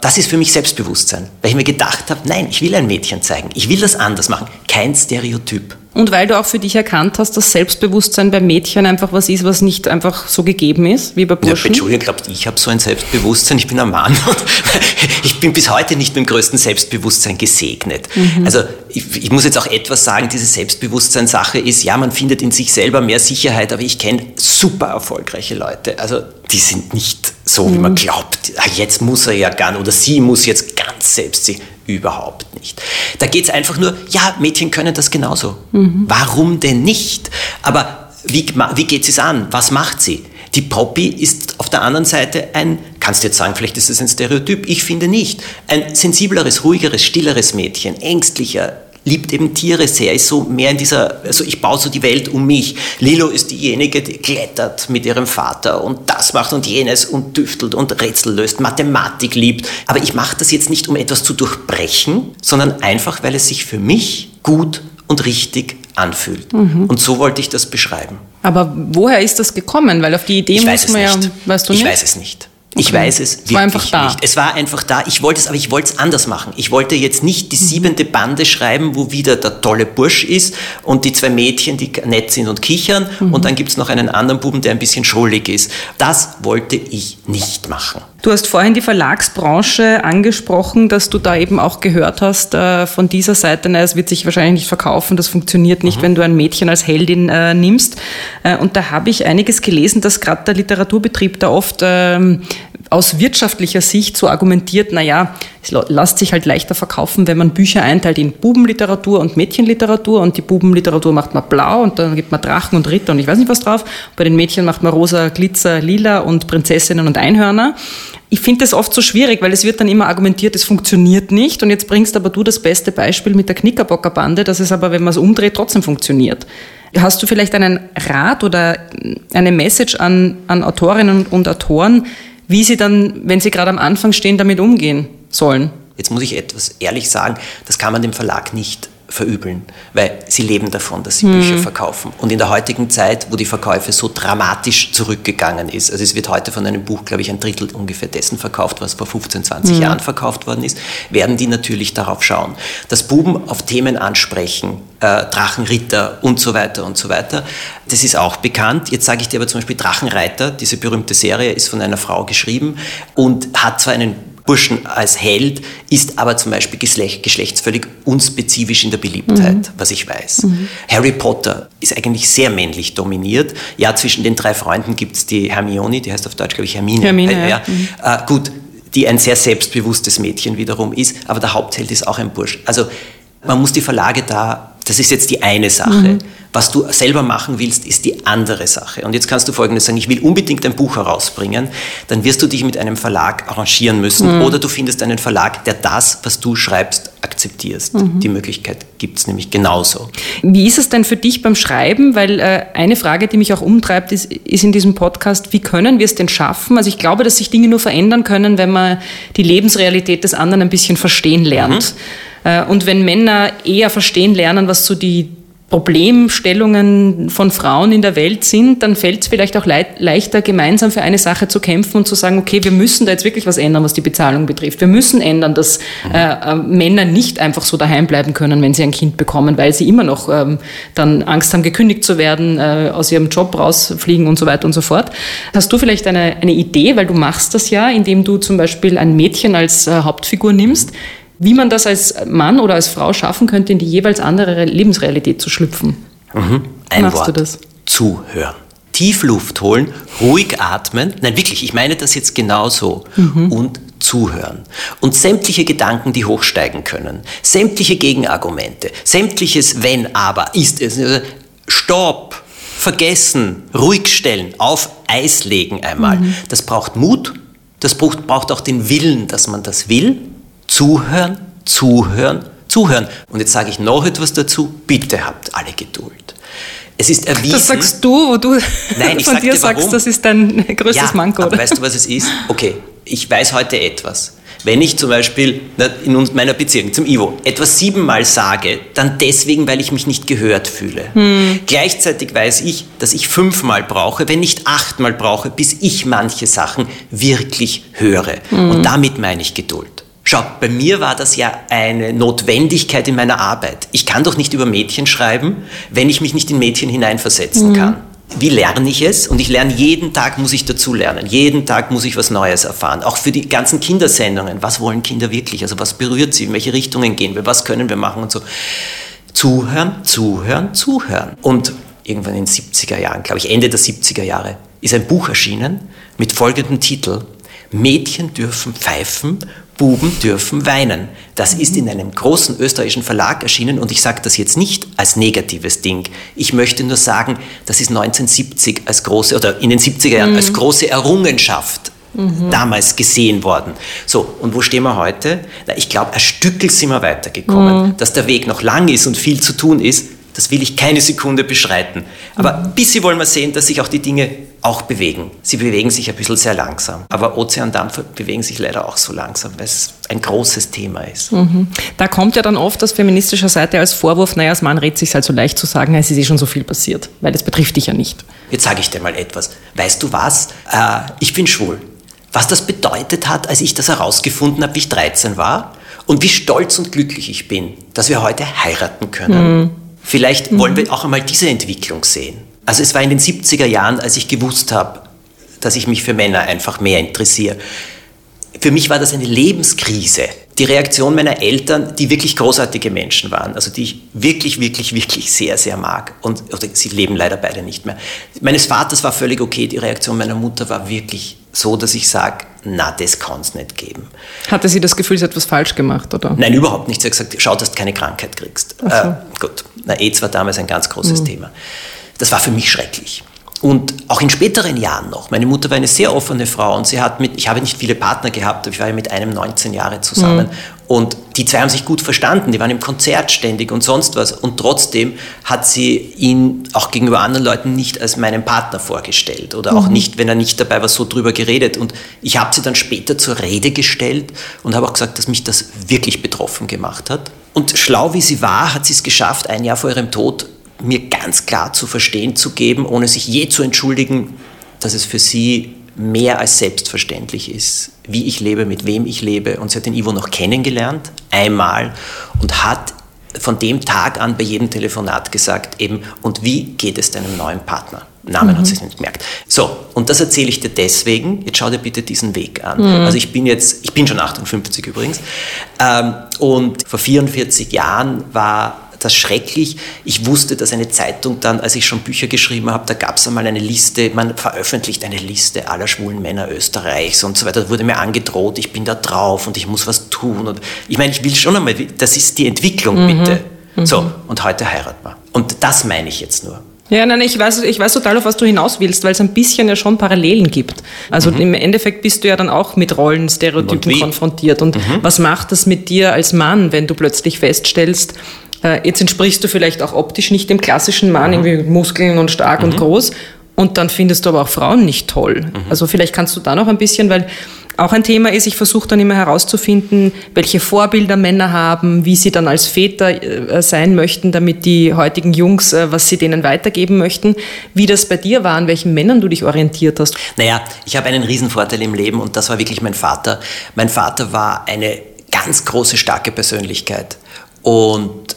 Das ist für mich Selbstbewusstsein, weil ich mir gedacht habe, nein, ich will ein Mädchen zeigen, ich will das anders machen, kein Stereotyp. Und weil du auch für dich erkannt hast, dass Selbstbewusstsein bei Mädchen einfach was ist, was nicht einfach so gegeben ist, wie bei Burschen. Ja, Entschuldigung, glaubt, ich habe so ein Selbstbewusstsein, ich bin ein Mann und ich bin bis heute nicht mit dem größten Selbstbewusstsein gesegnet. Mhm. Also ich, ich, muss jetzt auch etwas sagen, diese Selbstbewusstseinssache ist, ja, man findet in sich selber mehr Sicherheit, aber ich kenne super erfolgreiche Leute. Also die sind nicht so, mhm. wie man mhm. glaubt. Ah, jetzt muss er ja gar oder sie muss jetzt ganz selbst sich überhaupt nicht. Da geht es einfach nur, ja, Mädchen können das genauso. Mhm. Warum denn nicht? Aber wie, wie geht es an? Was macht sie? Die Poppy ist auf der anderen Seite ein, kannst du jetzt sagen, vielleicht ist es ein Stereotyp, ich finde nicht, ein sensibleres, ruhigeres, stilleres Mädchen, ängstlicher, liebt eben Tiere sehr, ist so mehr in dieser, also ich baue so die Welt um mich. Lilo ist diejenige, die klettert mit ihrem Vater und das macht und jenes und düftelt und Rätsel löst, Mathematik liebt. Aber ich mache das jetzt nicht, um etwas zu durchbrechen, sondern einfach, weil es sich für mich gut und richtig anfühlt. Mhm. Und so wollte ich das beschreiben. Aber woher ist das gekommen? Weil auf die Idee ich muss man ja, weißt du nicht? Ich weiß es nicht. Ich weiß es wirklich war einfach da. nicht. Es war einfach da. Ich wollte es, aber ich wollte es anders machen. Ich wollte jetzt nicht die mhm. siebente Bande schreiben, wo wieder der tolle Bursch ist und die zwei Mädchen, die nett sind und kichern mhm. und dann gibt es noch einen anderen Buben, der ein bisschen schrullig ist. Das wollte ich nicht machen. Du hast vorhin die Verlagsbranche angesprochen, dass du da eben auch gehört hast äh, von dieser Seite, na, es wird sich wahrscheinlich nicht verkaufen, das funktioniert nicht, mhm. wenn du ein Mädchen als Heldin äh, nimmst. Äh, und da habe ich einiges gelesen, dass gerade der Literaturbetrieb da oft ähm, aus wirtschaftlicher Sicht so argumentiert, naja, es lässt sich halt leichter verkaufen, wenn man Bücher einteilt in Bubenliteratur und Mädchenliteratur und die Bubenliteratur macht man blau und dann gibt man Drachen und Ritter und ich weiß nicht was drauf. Bei den Mädchen macht man rosa, Glitzer, lila und Prinzessinnen und Einhörner. Ich finde das oft so schwierig, weil es wird dann immer argumentiert, es funktioniert nicht und jetzt bringst aber du das beste Beispiel mit der Knickerbockerbande, dass es aber, wenn man es umdreht, trotzdem funktioniert. Hast du vielleicht einen Rat oder eine Message an, an Autorinnen und Autoren, wie sie dann, wenn sie gerade am Anfang stehen, damit umgehen sollen. Jetzt muss ich etwas ehrlich sagen, das kann man dem Verlag nicht verübeln, weil sie leben davon, dass sie mhm. Bücher verkaufen. Und in der heutigen Zeit, wo die Verkäufe so dramatisch zurückgegangen ist, also es wird heute von einem Buch, glaube ich, ein Drittel ungefähr dessen verkauft, was vor 15, 20 mhm. Jahren verkauft worden ist, werden die natürlich darauf schauen. Dass Buben auf Themen ansprechen, äh, Drachenritter und so weiter und so weiter, das ist auch bekannt. Jetzt sage ich dir aber zum Beispiel Drachenreiter, diese berühmte Serie ist von einer Frau geschrieben und hat zwar einen Burschen als Held, ist aber zum Beispiel geschlechtsvöllig unspezifisch in der Beliebtheit, mhm. was ich weiß. Mhm. Harry Potter ist eigentlich sehr männlich dominiert. Ja, zwischen den drei Freunden gibt es die Hermione, die heißt auf Deutsch, glaube ich, Hermine. Hermine äh, ja. Mhm. Äh, gut, die ein sehr selbstbewusstes Mädchen wiederum ist, aber der Hauptheld ist auch ein Bursch. Also man muss die Verlage da, das ist jetzt die eine Sache. Was du selber machen willst, ist die andere Sache. Und jetzt kannst du Folgendes sagen, ich will unbedingt ein Buch herausbringen, dann wirst du dich mit einem Verlag arrangieren müssen mhm. oder du findest einen Verlag, der das, was du schreibst, akzeptierst. Mhm. Die Möglichkeit gibt es nämlich genauso. Wie ist es denn für dich beim Schreiben? Weil äh, eine Frage, die mich auch umtreibt, ist, ist in diesem Podcast, wie können wir es denn schaffen? Also ich glaube, dass sich Dinge nur verändern können, wenn man die Lebensrealität des anderen ein bisschen verstehen lernt. Mhm. Äh, und wenn Männer eher verstehen lernen, was so die Problemstellungen von Frauen in der Welt sind, dann fällt es vielleicht auch le leichter, gemeinsam für eine Sache zu kämpfen und zu sagen, okay, wir müssen da jetzt wirklich was ändern, was die Bezahlung betrifft. Wir müssen ändern, dass mhm. äh, äh, Männer nicht einfach so daheim bleiben können, wenn sie ein Kind bekommen, weil sie immer noch ähm, dann Angst haben, gekündigt zu werden, äh, aus ihrem Job rausfliegen und so weiter und so fort. Hast du vielleicht eine, eine Idee, weil du machst das ja, indem du zum Beispiel ein Mädchen als äh, Hauptfigur nimmst, wie man das als Mann oder als Frau schaffen könnte, in die jeweils andere Lebensrealität zu schlüpfen. Mhm. Ein Machst Wort. du das? Zuhören. Tief Luft holen, ruhig atmen. Nein, wirklich, ich meine das jetzt genau so. Mhm. Und zuhören. Und sämtliche Gedanken, die hochsteigen können, sämtliche Gegenargumente, sämtliches Wenn, aber, ist es, Stopp, vergessen, ruhig stellen, auf Eis legen einmal. Mhm. Das braucht Mut, das braucht auch den Willen, dass man das will. Zuhören, zuhören, zuhören. Und jetzt sage ich noch etwas dazu, bitte habt alle Geduld. Es ist erwiesen. Das sagst du, wo du Nein, ich von sag dir sagst, warum. das ist dein größtes ja, Manko. Aber weißt du, was es ist? Okay, ich weiß heute etwas. Wenn ich zum Beispiel in meiner Beziehung zum Ivo etwas siebenmal sage, dann deswegen, weil ich mich nicht gehört fühle. Hm. Gleichzeitig weiß ich, dass ich fünfmal brauche, wenn nicht achtmal brauche, bis ich manche Sachen wirklich höre. Hm. Und damit meine ich Geduld. Schau, bei mir war das ja eine Notwendigkeit in meiner Arbeit. Ich kann doch nicht über Mädchen schreiben, wenn ich mich nicht in Mädchen hineinversetzen mhm. kann. Wie lerne ich es? Und ich lerne jeden Tag, muss ich dazu lernen. Jeden Tag muss ich was Neues erfahren. Auch für die ganzen Kindersendungen. Was wollen Kinder wirklich? Also was berührt sie? In welche Richtungen gehen wir? Was können wir machen? Und so. Zuhören, zuhören, zuhören. Und irgendwann in den 70er Jahren, glaube ich, Ende der 70er Jahre, ist ein Buch erschienen mit folgendem Titel. Mädchen dürfen pfeifen Buben dürfen weinen. Das ist in einem großen österreichischen Verlag erschienen und ich sage das jetzt nicht als negatives Ding. Ich möchte nur sagen, das ist 1970 als große oder in den 70er Jahren mhm. als große Errungenschaft mhm. damals gesehen worden. So, und wo stehen wir heute? Na, ich glaube, ein Stückel sind wir weitergekommen. Mhm. Dass der Weg noch lang ist und viel zu tun ist, das will ich keine Sekunde beschreiten. Aber ein bisschen wollen wir sehen, dass sich auch die Dinge auch bewegen. Sie bewegen sich ein bisschen sehr langsam. Aber Ozeandampfer bewegen sich leider auch so langsam, weil es ein großes Thema ist. Mhm. Da kommt ja dann oft aus feministischer Seite als Vorwurf, naja, als Mann redet sich halt so leicht zu sagen, es ist eh schon so viel passiert, weil das betrifft dich ja nicht. Jetzt sage ich dir mal etwas. Weißt du was? Äh, ich bin schwul. Was das bedeutet hat, als ich das herausgefunden habe, wie ich 13 war und wie stolz und glücklich ich bin, dass wir heute heiraten können. Mhm. Vielleicht wollen wir auch einmal diese Entwicklung sehen. Also es war in den 70er Jahren, als ich gewusst habe, dass ich mich für Männer einfach mehr interessiere. Für mich war das eine Lebenskrise. Die Reaktion meiner Eltern, die wirklich großartige Menschen waren, also die ich wirklich, wirklich, wirklich sehr, sehr mag. Und sie leben leider beide nicht mehr. Meines Vaters war völlig okay. Die Reaktion meiner Mutter war wirklich so, dass ich sage, na, das kann es nicht geben. Hatte sie das Gefühl, sie hat etwas falsch gemacht, oder? Nein, überhaupt nicht. Sie hat gesagt, schau, dass du keine Krankheit kriegst. So. Äh, gut, na, AIDS war damals ein ganz großes mhm. Thema. Das war für mich schrecklich. Und auch in späteren Jahren noch. Meine Mutter war eine sehr offene Frau und sie hat mit, ich habe nicht viele Partner gehabt, aber ich war ja mit einem 19 Jahre zusammen. Mhm. Und die zwei haben sich gut verstanden, die waren im Konzert ständig und sonst was. Und trotzdem hat sie ihn auch gegenüber anderen Leuten nicht als meinen Partner vorgestellt oder auch mhm. nicht, wenn er nicht dabei war, so drüber geredet. Und ich habe sie dann später zur Rede gestellt und habe auch gesagt, dass mich das wirklich betroffen gemacht hat. Und schlau wie sie war, hat sie es geschafft, ein Jahr vor ihrem Tod mir ganz klar zu verstehen zu geben, ohne sich je zu entschuldigen, dass es für sie mehr als selbstverständlich ist, wie ich lebe, mit wem ich lebe. Und sie hat den Ivo noch kennengelernt, einmal, und hat von dem Tag an bei jedem Telefonat gesagt, eben, und wie geht es deinem neuen Partner? Namen mhm. hat sie nicht gemerkt. So, und das erzähle ich dir deswegen. Jetzt schau dir bitte diesen Weg an. Mhm. Also ich bin jetzt, ich bin schon 58 übrigens, ähm, und vor 44 Jahren war das schrecklich. Ich wusste, dass eine Zeitung dann, als ich schon Bücher geschrieben habe, da gab es einmal eine Liste, man veröffentlicht eine Liste aller schwulen Männer Österreichs und so weiter. Da wurde mir angedroht, ich bin da drauf und ich muss was tun. Und ich meine, ich will schon einmal, das ist die Entwicklung, mhm. bitte. Mhm. So, und heute heiraten wir. Und das meine ich jetzt nur. Ja, nein, ich weiß, ich weiß total, auf was du hinaus willst, weil es ein bisschen ja schon Parallelen gibt. Also mhm. im Endeffekt bist du ja dann auch mit Rollenstereotypen und konfrontiert. Und mhm. was macht das mit dir als Mann, wenn du plötzlich feststellst, jetzt entsprichst du vielleicht auch optisch nicht dem klassischen Mann, mhm. irgendwie Muskeln und stark mhm. und groß. Und dann findest du aber auch Frauen nicht toll. Mhm. Also vielleicht kannst du da noch ein bisschen, weil auch ein Thema ist, ich versuche dann immer herauszufinden, welche Vorbilder Männer haben, wie sie dann als Väter äh, sein möchten, damit die heutigen Jungs, äh, was sie denen weitergeben möchten. Wie das bei dir war, an welchen Männern du dich orientiert hast. Naja, ich habe einen Riesenvorteil im Leben und das war wirklich mein Vater. Mein Vater war eine ganz große, starke Persönlichkeit. Und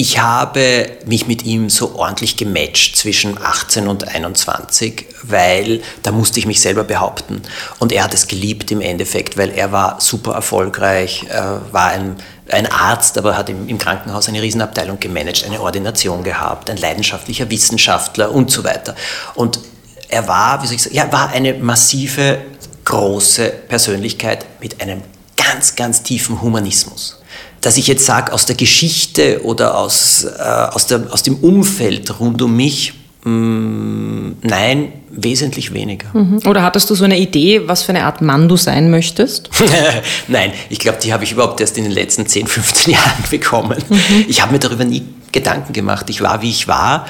Ich habe mich mit ihm so ordentlich gematcht zwischen 18 und 21, weil da musste ich mich selber behaupten. Und er hat es geliebt im Endeffekt, weil er war super erfolgreich, war ein, ein Arzt, aber hat im, im Krankenhaus eine Riesenabteilung gemanagt, eine Ordination gehabt, ein leidenschaftlicher Wissenschaftler und so weiter. Und er war, wie soll ich sagen, ja, war eine massive, große Persönlichkeit mit einem ganz, ganz tiefen Humanismus dass ich jetzt sage, aus der Geschichte oder aus, äh, aus, der, aus dem Umfeld rund um mich, mh, mm, nein, wesentlich weniger. Mhm. Oder hattest du so eine Idee, was für eine Art Mann du sein möchtest? nein, ich glaube, die habe ich überhaupt erst in den letzten 10, 15 Jahren bekommen. Mhm. Ich habe mir darüber nie Gedanken gemacht. Ich war, wie ich war,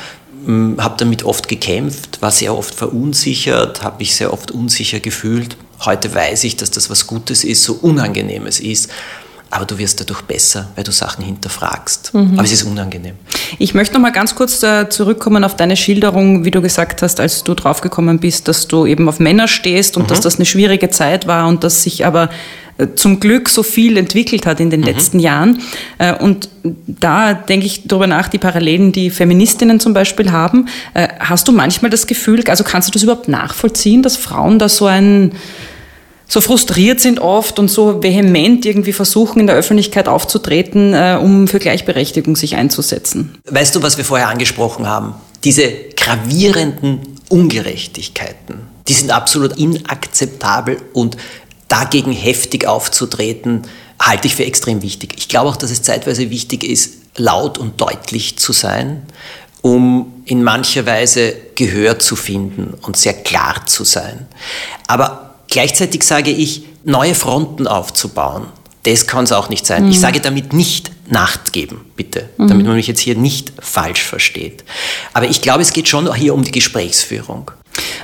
mm, habe damit oft gekämpft, war sehr oft verunsichert, habe mich sehr oft unsicher gefühlt. Heute weiß ich, dass das was Gutes ist, so Unangenehmes ist aber du wirst dadurch besser, weil du Sachen hinterfragst. Mhm. Aber es ist unangenehm. Ich möchte noch mal ganz kurz äh, zurückkommen auf deine Schilderung, wie du gesagt hast, als du draufgekommen bist, dass du eben auf Männer stehst und mhm. dass das eine schwierige Zeit war und dass sich aber äh, zum Glück so viel entwickelt hat in den mhm. letzten Jahren. Äh, und da denke ich darüber nach, die Parallelen, die Feministinnen zum Beispiel haben. Hast du manchmal das Gefühl, also kannst du das überhaupt nachvollziehen, dass Frauen da so ein so frustriert sind oft und so vehement irgendwie versuchen, in der Öffentlichkeit aufzutreten, äh, um für Gleichberechtigung sich einzusetzen. Weißt du, was wir vorher angesprochen haben? Diese gravierenden Ungerechtigkeiten, die sind absolut inakzeptabel und dagegen heftig aufzutreten, halte ich für extrem wichtig. Ich glaube auch, dass es zeitweise wichtig ist, laut und deutlich zu sein, um in mancher Weise Gehör zu finden und sehr klar zu sein. Aber Gleichzeitig sage ich, neue Fronten aufzubauen. Das kann es auch nicht sein. Mhm. Ich sage damit nicht Nacht geben, bitte, mhm. damit man mich jetzt hier nicht falsch versteht. Aber ich glaube, es geht schon hier um die Gesprächsführung.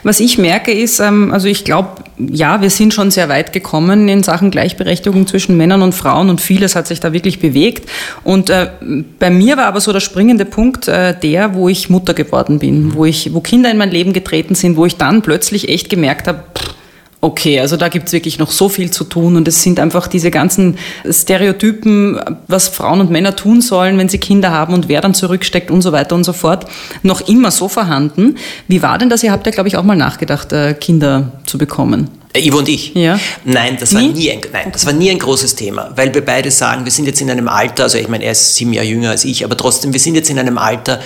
Was ich merke ist, ähm, also ich glaube, ja, wir sind schon sehr weit gekommen in Sachen Gleichberechtigung zwischen Männern und Frauen und vieles hat sich da wirklich bewegt. Und äh, bei mir war aber so der springende Punkt äh, der, wo ich Mutter geworden bin, wo ich, wo Kinder in mein Leben getreten sind, wo ich dann plötzlich echt gemerkt habe, Okay, also da gibt's wirklich noch so viel zu tun und es sind einfach diese ganzen Stereotypen, was Frauen und Männer tun sollen, wenn sie Kinder haben und wer dann zurücksteckt und so weiter und so fort, noch immer so vorhanden. Wie war denn das? Ihr habt ja, glaube ich, auch mal nachgedacht, äh, Kinder zu bekommen. Äh, Ivo und ich? Ja. Nein, das war nie, nie ein, nein, das war nie ein großes Thema, weil wir beide sagen, wir sind jetzt in einem Alter, also ich meine, er ist sieben Jahre jünger als ich, aber trotzdem, wir sind jetzt in einem Alter,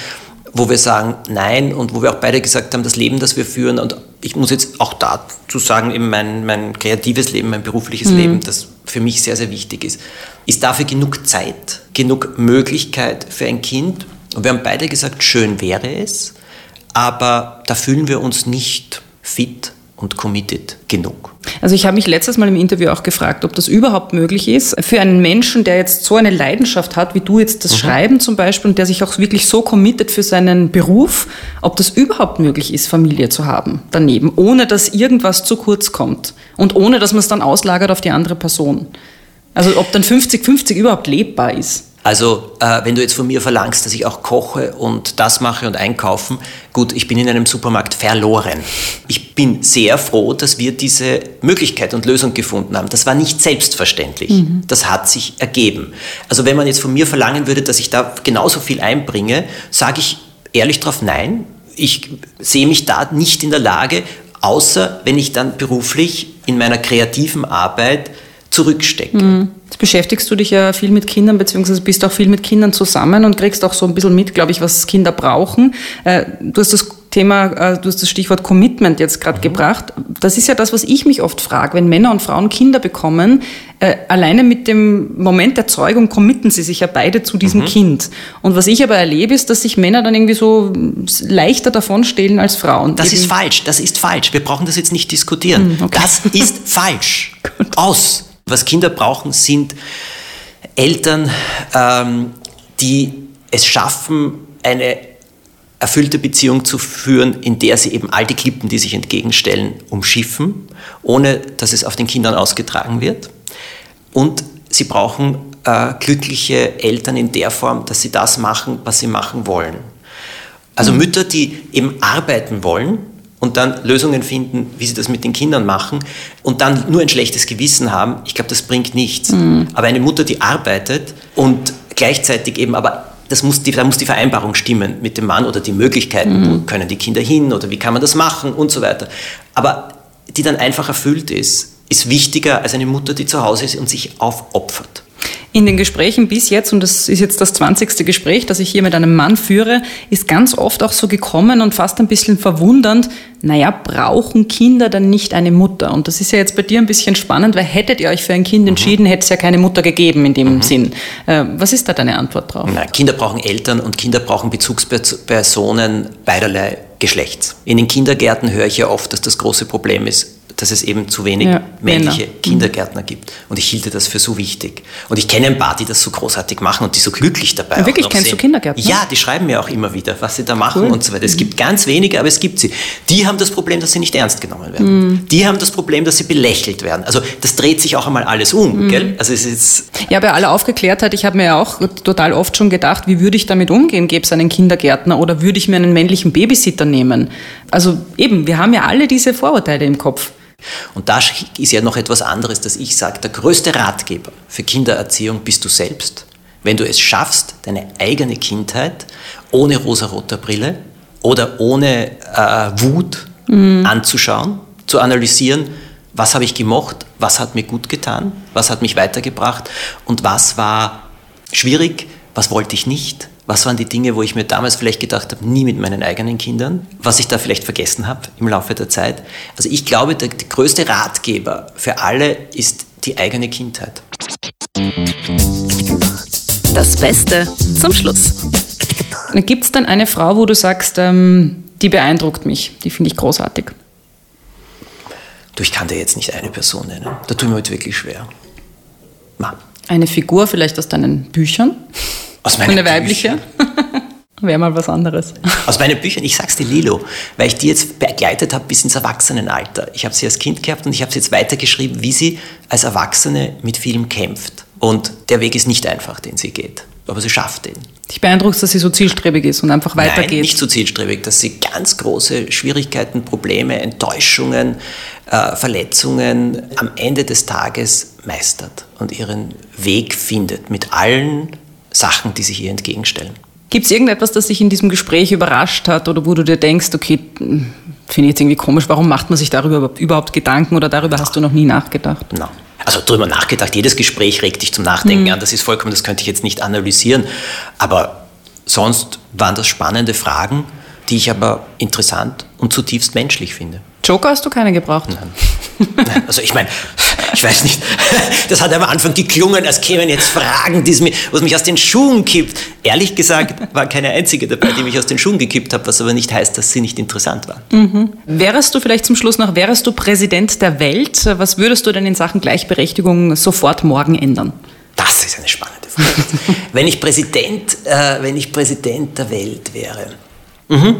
wo wir sagen Nein und wo wir auch beide gesagt haben, das Leben, das wir führen, und ich muss jetzt auch dazu sagen, eben mein, mein kreatives Leben, mein berufliches mhm. Leben, das für mich sehr, sehr wichtig ist, ist dafür genug Zeit, genug Möglichkeit für ein Kind. Und wir haben beide gesagt, schön wäre es, aber da fühlen wir uns nicht fit und committed genug. Also ich habe mich letztes Mal im Interview auch gefragt, ob das überhaupt möglich ist für einen Menschen, der jetzt so eine Leidenschaft hat, wie du jetzt das mhm. Schreiben zum Beispiel, und der sich auch wirklich so committet für seinen Beruf, ob das überhaupt möglich ist, Familie zu haben daneben, ohne dass irgendwas zu kurz kommt und ohne dass man es dann auslagert auf die andere Person. Also ob dann 50-50 überhaupt lebbar ist. Also äh, wenn du jetzt von mir verlangst, dass ich auch koche und das mache und einkaufen, gut, ich bin in einem Supermarkt verloren. Ich bin sehr froh, dass wir diese Möglichkeit und Lösung gefunden haben. Das war nicht selbstverständlich. Mhm. Das hat sich ergeben. Also wenn man jetzt von mir verlangen würde, dass ich da genauso viel einbringe, sage ich ehrlich drauf nein. Ich sehe mich da nicht in der Lage, außer wenn ich dann beruflich in meiner kreativen Arbeit zurückstecke. Mhm. Jetzt beschäftigst du dich ja viel mit Kindern, beziehungsweise bist auch viel mit Kindern zusammen und kriegst auch so ein bisschen mit, glaube ich, was Kinder brauchen. Äh, du hast das Thema, äh, du hast das Stichwort Commitment jetzt gerade mhm. gebracht. Das ist ja das, was ich mich oft frage. Wenn Männer und Frauen Kinder bekommen, äh, alleine mit dem Moment der Zeugung committen sie sich ja beide zu diesem mhm. Kind. Und was ich aber erlebe, ist, dass sich Männer dann irgendwie so leichter davonstehlen als Frauen. Das Eben. ist falsch, das ist falsch. Wir brauchen das jetzt nicht diskutieren. Mhm, okay. Das ist falsch. Aus. Was Kinder brauchen, sind Eltern, ähm, die es schaffen, eine erfüllte Beziehung zu führen, in der sie eben all die Klippen, die sich entgegenstellen, umschiffen, ohne dass es auf den Kindern ausgetragen wird. Und sie brauchen äh, glückliche Eltern in der Form, dass sie das machen, was sie machen wollen. Also mhm. Mütter, die eben arbeiten wollen, und dann Lösungen finden, wie sie das mit den Kindern machen und dann nur ein schlechtes Gewissen haben, ich glaube, das bringt nichts. Mhm. Aber eine Mutter, die arbeitet und gleichzeitig eben aber das muss die, da muss die Vereinbarung stimmen mit dem Mann oder die Möglichkeiten, mhm. wo können die Kinder hin oder wie kann man das machen und so weiter. Aber die dann einfach erfüllt ist, ist wichtiger als eine Mutter, die zu Hause ist und sich aufopfert. In den Gesprächen bis jetzt, und das ist jetzt das 20. Gespräch, das ich hier mit einem Mann führe, ist ganz oft auch so gekommen und fast ein bisschen verwundernd, naja, brauchen Kinder dann nicht eine Mutter? Und das ist ja jetzt bei dir ein bisschen spannend, weil hättet ihr euch für ein Kind mhm. entschieden, hätte es ja keine Mutter gegeben in dem mhm. Sinn. Äh, was ist da deine Antwort drauf? Na, Kinder brauchen Eltern und Kinder brauchen Bezugspersonen beiderlei Geschlechts. In den Kindergärten höre ich ja oft, dass das große Problem ist, dass es eben zu wenig ja, männliche Männer. Kindergärtner gibt. Und ich hielte das für so wichtig. Und ich kenne ein paar, die das so großartig machen und die so glücklich dabei ja, Wirklich, kennst sehen. du Kindergärtner? Ja, die schreiben mir auch immer wieder, was sie da machen cool. und so weiter. Es gibt ganz wenige, aber es gibt sie. Die haben das Problem, dass sie nicht ernst genommen werden. Mhm. Die haben das Problem, dass sie belächelt werden. Also das dreht sich auch einmal alles um, mhm. gell? Also es ist ja, bei aller Aufgeklärtheit, ich habe mir ja auch total oft schon gedacht, wie würde ich damit umgehen, gäbe es einen Kindergärtner oder würde ich mir einen männlichen Babysitter nehmen? Also eben, wir haben ja alle diese Vorurteile im Kopf. Und da ist ja noch etwas anderes, dass ich sage, der größte Ratgeber für Kindererziehung bist du selbst. Wenn du es schaffst, deine eigene Kindheit ohne rosaroter Brille oder ohne äh, Wut mhm. anzuschauen, zu analysieren, was habe ich gemocht, was hat mir gut getan, was hat mich weitergebracht und was war schwierig, was wollte ich nicht was waren die Dinge, wo ich mir damals vielleicht gedacht habe, nie mit meinen eigenen Kindern, was ich da vielleicht vergessen habe im Laufe der Zeit. Also ich glaube, der, der größte Ratgeber für alle ist die eigene Kindheit. Das Beste zum Schluss. Gibt es dann eine Frau, wo du sagst, ähm, die beeindruckt mich, die finde ich großartig? Du, ich kann dir jetzt nicht eine Person nennen. Da tut mir heute wirklich schwer. Ma. Eine Figur vielleicht aus deinen Büchern? Aus meinen Eine weibliche? Wäre mal was anderes. Aus meinen Büchern, ich sag's dir Lilo, weil ich die jetzt begleitet habe bis ins Erwachsenenalter. Ich habe sie als Kind gehabt und ich habe sie jetzt weitergeschrieben, wie sie als Erwachsene mit Film kämpft. Und der Weg ist nicht einfach, den sie geht. Aber sie schafft den. Dich beeindruckt, dass sie so zielstrebig ist und einfach weitergeht. Nein, nicht so zielstrebig, dass sie ganz große Schwierigkeiten, Probleme, Enttäuschungen, äh, Verletzungen am Ende des Tages meistert und ihren Weg findet mit allen Sachen, die sich ihr entgegenstellen. Gibt es irgendetwas, das dich in diesem Gespräch überrascht hat oder wo du dir denkst, okay, finde ich jetzt irgendwie komisch, warum macht man sich darüber überhaupt Gedanken oder darüber hast du noch nie nachgedacht? Nein. Also darüber nachgedacht, jedes Gespräch regt dich zum Nachdenken mhm. an, das ist vollkommen, das könnte ich jetzt nicht analysieren. Aber sonst waren das spannende Fragen, die ich aber interessant und zutiefst menschlich finde. Joker hast du keine gebraucht? Nein. Nein. Also ich meine, ich weiß nicht, das hat am Anfang geklungen, als kämen jetzt Fragen, mich, was mich aus den Schuhen kippt. Ehrlich gesagt war keine einzige dabei, die mich aus den Schuhen gekippt hat, was aber nicht heißt, dass sie nicht interessant war. Mhm. Wärst du vielleicht zum Schluss noch, wärst du Präsident der Welt, was würdest du denn in Sachen Gleichberechtigung sofort morgen ändern? Das ist eine spannende Frage. wenn, ich Präsident, äh, wenn ich Präsident der Welt wäre, Mhm.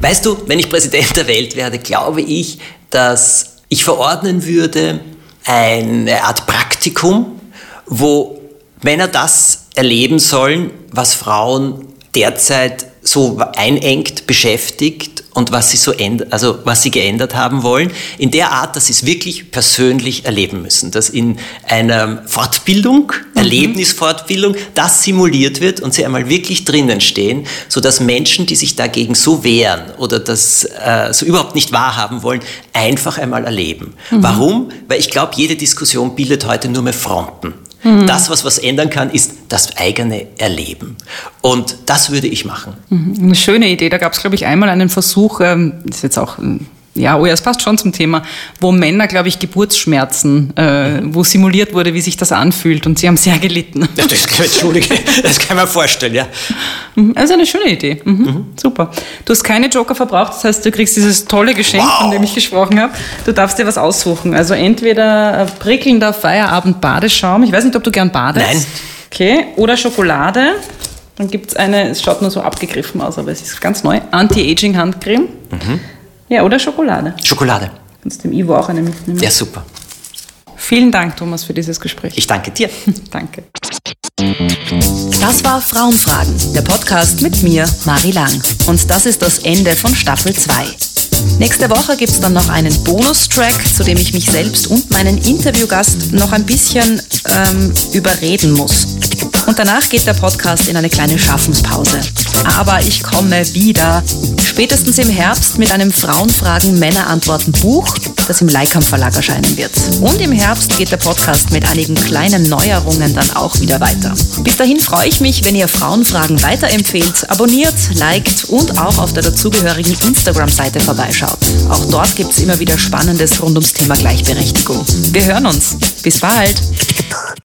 Weißt du, wenn ich Präsident der Welt werde, glaube ich, dass ich verordnen würde eine Art Praktikum, wo Männer das erleben sollen, was Frauen derzeit so einengt beschäftigt und was sie so also was sie geändert haben wollen, in der Art, dass sie es wirklich persönlich erleben müssen, dass in einer Fortbildung, mhm. Erlebnisfortbildung, das simuliert wird und sie einmal wirklich drinnen stehen, so dass Menschen, die sich dagegen so wehren oder das äh, so überhaupt nicht wahrhaben wollen, einfach einmal erleben. Mhm. Warum? Weil ich glaube, jede Diskussion bildet heute nur mehr Fronten. Mhm. Das, was was ändern kann, ist das eigene Erleben. Und das würde ich machen. Mhm. Eine schöne Idee. Da gab es, glaube ich, einmal einen Versuch, ähm, das ist jetzt auch ähm, ja, oh ja, es passt schon zum Thema, wo Männer, glaube ich, Geburtsschmerzen, äh, wo simuliert wurde, wie sich das anfühlt und sie haben sehr gelitten. Ja, das, Entschuldige, das kann man vorstellen, ja. Mhm, also eine schöne Idee. Mhm, mhm. Super. Du hast keine Joker verbraucht, das heißt, du kriegst dieses tolle Geschenk, wow. von dem ich gesprochen habe. Du darfst dir was aussuchen. Also entweder äh, prickelnder Feierabend-Badeschaum, ich weiß nicht, ob du gern badest. Nein. Okay, oder Schokolade. Dann gibt es eine, es schaut nur so abgegriffen aus, aber es ist ganz neu, Anti-Aging-Handcreme. Mhm. Ja, oder Schokolade. Schokolade. Kannst dem Ivo auch eine mitnehmen. Ja, super. Vielen Dank, Thomas, für dieses Gespräch. Ich danke dir. danke. Das war Frauenfragen, der Podcast mit mir, Mari Lang. Und das ist das Ende von Staffel 2. Nächste Woche gibt es dann noch einen Bonustrack, zu dem ich mich selbst und meinen Interviewgast noch ein bisschen ähm, überreden muss. Und danach geht der Podcast in eine kleine Schaffenspause. Aber ich komme wieder. Spätestens im Herbst mit einem Frauenfragen Männer antworten Buch, das im Leikam Verlag erscheinen wird. Und im Herbst geht der Podcast mit einigen kleinen Neuerungen dann auch wieder weiter. Bis dahin freue ich mich, wenn ihr Frauenfragen weiterempfehlt, abonniert, liked und auch auf der dazugehörigen Instagram-Seite vorbeischaut. Auch dort gibt es immer wieder Spannendes rund ums Thema Gleichberechtigung. Wir hören uns. Bis bald.